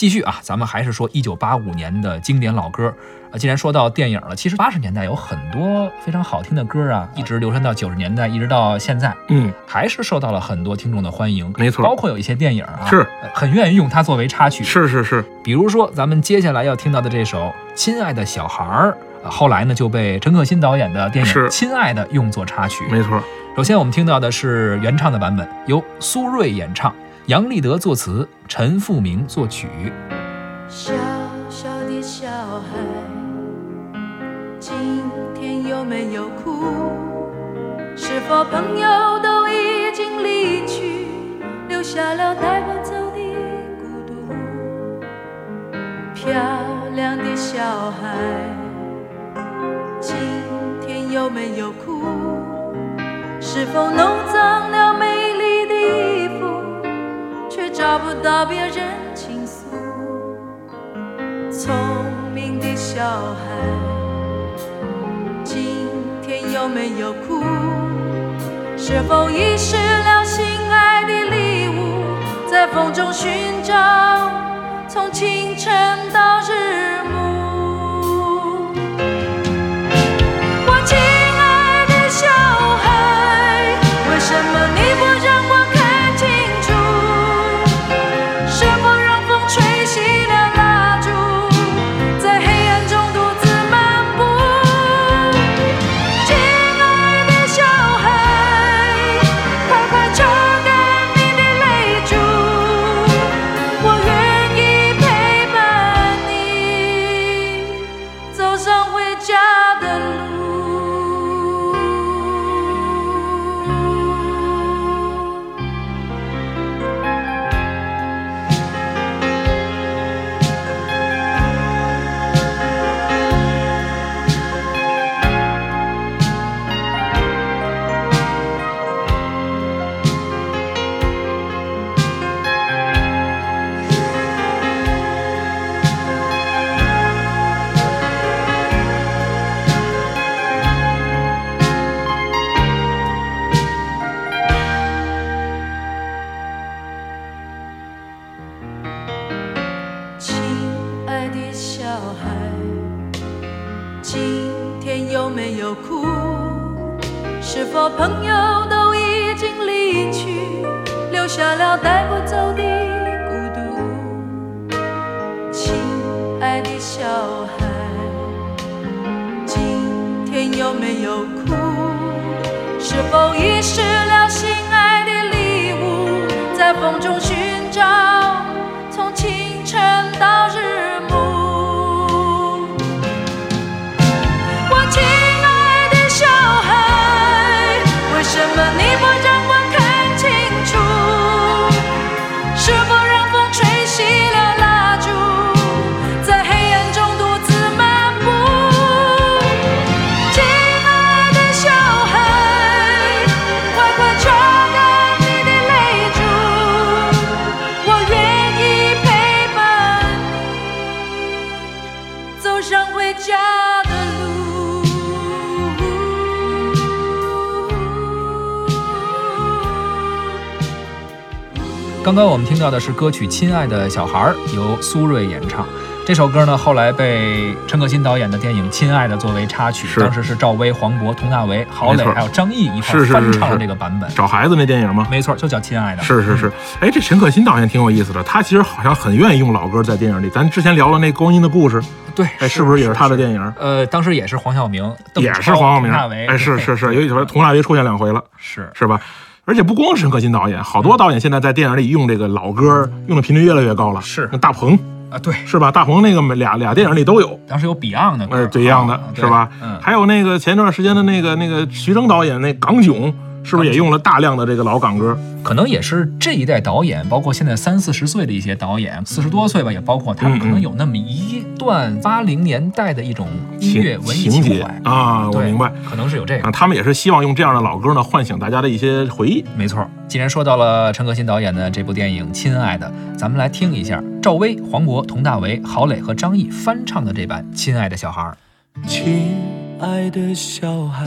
继续啊，咱们还是说一九八五年的经典老歌啊。既然说到电影了，其实八十年代有很多非常好听的歌啊，一直流传到九十年代，一直到现在，嗯，还是受到了很多听众的欢迎。没错包括有一些电影啊，是很愿意用它作为插曲。是是是，比如说咱们接下来要听到的这首《亲爱的小孩儿》，呃后来呢就被陈可辛导演的电影《亲爱的》用作插曲。没错。首先我们听到的是原唱的版本，由苏芮演唱，杨立德作词，陈复明作曲。小小的小孩，今天有没有哭？是否朋友都已经离去，留下了带不走的孤独？漂亮的小孩，今天有没有哭？是否弄脏了美，找不到别人倾诉？聪明的小孩，今天有没有哭？是否遗失没有哭？是否朋友都已经离去，留下了带不走的孤独？亲爱的小孩，今天有没有哭？是否遗失了心爱的礼物，在风中寻找，么你不让我看清楚？是否让风吹熄了蜡烛，在黑暗中独自漫步？亲爱的小孩，快快抽干你的泪珠，我愿意陪伴你走上回家的路。刚刚我们听到的是歌曲《亲爱的小孩儿》，由苏芮演唱。这首歌呢，后来被陈可辛导演的电影《亲爱的》作为插曲，当时是赵薇、黄渤、佟大为、郝蕾还有张译一块是是是儿翻唱了是这个版本。找孩子那电影吗？没错，就叫《亲爱的》。是是是，哎，这陈可辛导演挺有意思的，他其实好像很愿意用老歌在电影里。咱之前聊了那《光阴的故事》，对，哎，是不是也是他的电影？呃，当时也是黄晓明，也是黄晓明，佟大为，哎，是是是，有几回佟大为出现两回了，是是吧？而且不光是陈可辛导演，好多导演现在在电影里用这个老歌用的频率越来越高了。是那大鹏啊，对，是吧？大鹏那个俩俩电影里都有，当时有 Beyond 的歌，呃，这样的啊是吧？嗯，还有那个前段时间的那个那个徐峥导演那港囧，是不是也用了大量的这个老港歌？可能也是这一代导演，包括现在三四十岁的一些导演，四十多岁吧，也包括他们，可能有那么一段八零年代的一种音乐文艺情节怀啊，我明白。可能是有这啊，个。他们也是希望用这样的老歌呢，唤醒大家的一些回忆。没错，既然说到了陈可辛导演的这部电影《亲爱的》，咱们来听一下赵薇、黄渤、佟大为、郝蕾和张译翻唱的这版《亲爱的小孩》。亲爱的小孩，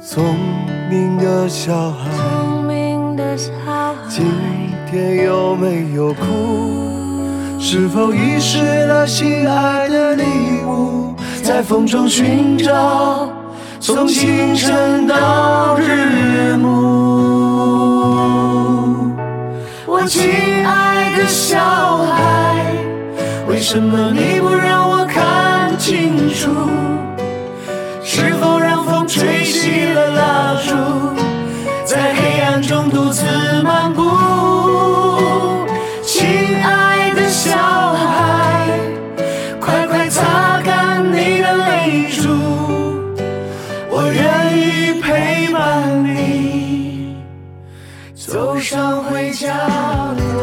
聪明的小孩，聪明的小今，天有没有哭？是否遗失了心爱的礼物？在风中寻找，从清晨到日暮。我亲爱的小孩，为什么你不让我看清楚？吹熄了蜡烛，在黑暗中独自漫步？亲爱的小孩，快快擦干你的泪珠，我愿意陪伴你走上回家路。